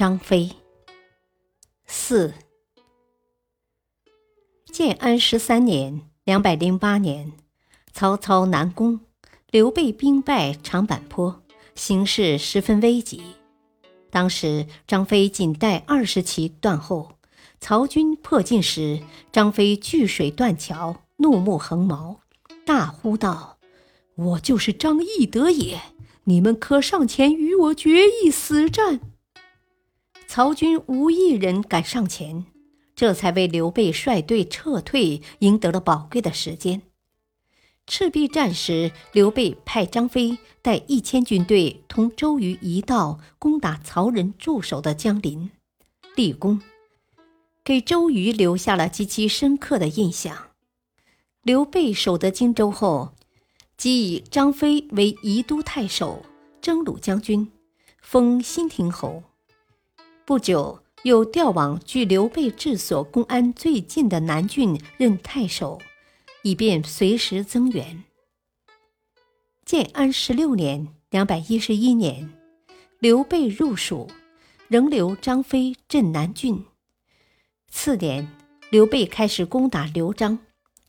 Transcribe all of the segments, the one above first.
张飞。四。建安十三年（两百零八年），曹操南攻，刘备兵败长坂坡，形势十分危急。当时张飞仅带二十骑断后，曹军迫近时，张飞据水断桥，怒目横毛，大呼道：“我就是张翼德也！你们可上前与我决一死战！”曹军无一人敢上前，这才为刘备率队撤退赢得了宝贵的时间。赤壁战时，刘备派张飞带一千军队同周瑜一道攻打曹仁驻守的江陵，立功，给周瑜留下了极其深刻的印象。刘备守得荆州后，即以张飞为宜都太守、征虏将军，封新亭侯。不久，又调往距刘备治所公安最近的南郡任太守，以便随时增援。建安十六年（两百一十一年），刘备入蜀，仍留张飞镇南郡。次年，刘备开始攻打刘璋，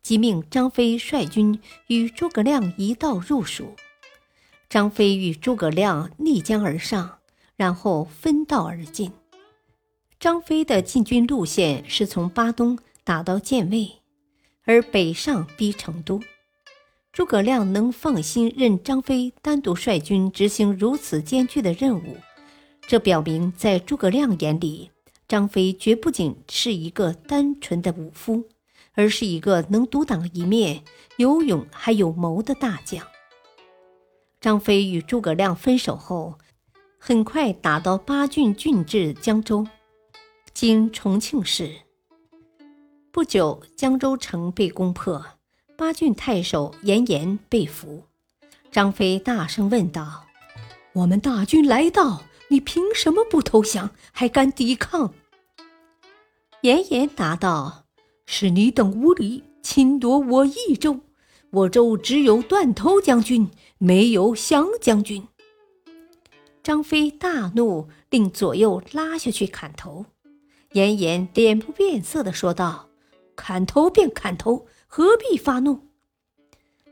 即命张飞率军与诸葛亮一道入蜀。张飞与诸葛亮逆江而上，然后分道而进。张飞的进军路线是从巴东打到建魏，而北上逼成都。诸葛亮能放心任张飞单独率军执行如此艰巨的任务，这表明在诸葛亮眼里，张飞绝不仅是一个单纯的武夫，而是一个能独当一面、有勇还有谋的大将。张飞与诸葛亮分手后，很快打到巴郡郡治江州。经重庆市。不久，江州城被攻破，巴郡太守严颜被俘。张飞大声问道：“我们大军来到，你凭什么不投降，还敢抵抗？”严颜答道：“是你等无礼，侵夺我益州。我州只有断头将军，没有降将军。”张飞大怒，令左右拉下去砍头。严颜脸不变色地说道：“砍头便砍头，何必发怒？”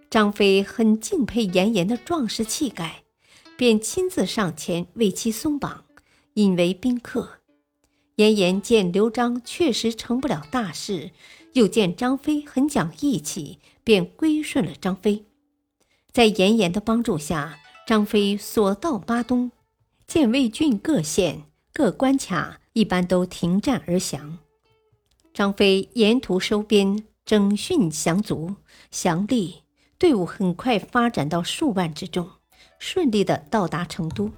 张飞很敬佩严颜的壮士气概，便亲自上前为其松绑，引为宾客。严颜见刘璋确实成不了大事，又见张飞很讲义气，便归顺了张飞。在严颜的帮助下，张飞所到巴东、建魏郡各县各关卡。一般都停战而降。张飞沿途收编、整训降卒，降吏，队伍很快发展到数万之众，顺利的到达成都。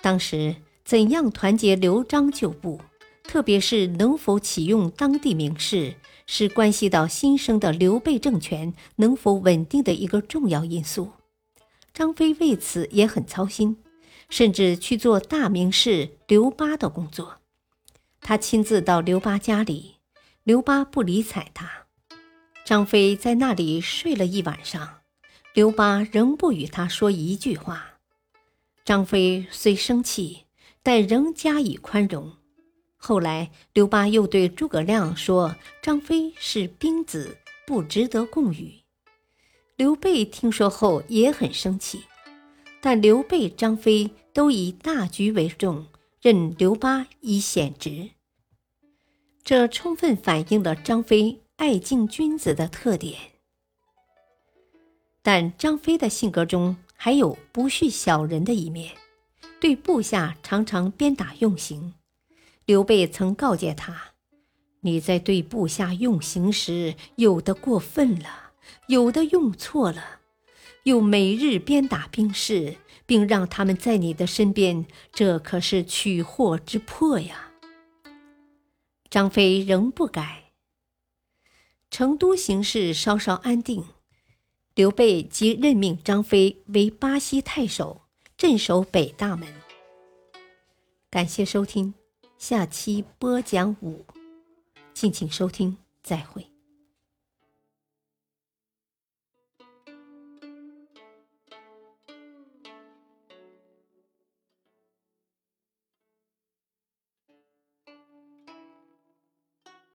当时怎样团结刘璋旧部，特别是能否启用当地名士，是关系到新生的刘备政权能否稳定的一个重要因素。张飞为此也很操心。甚至去做大名士刘巴的工作。他亲自到刘巴家里，刘巴不理睬他。张飞在那里睡了一晚上，刘巴仍不与他说一句话。张飞虽生气，但仍加以宽容。后来，刘巴又对诸葛亮说：“张飞是兵子，不值得共语。”刘备听说后也很生气。但刘备、张飞都以大局为重，任刘巴以显职，这充分反映了张飞爱敬君子的特点。但张飞的性格中还有不恤小人的一面，对部下常常鞭打用刑。刘备曾告诫他：“你在对部下用刑时，有的过分了，有的用错了。”又每日鞭打兵士，并让他们在你的身边，这可是取祸之迫呀。张飞仍不改。成都形势稍稍安定，刘备即任命张飞为巴西太守，镇守北大门。感谢收听，下期播讲五，敬请收听，再会。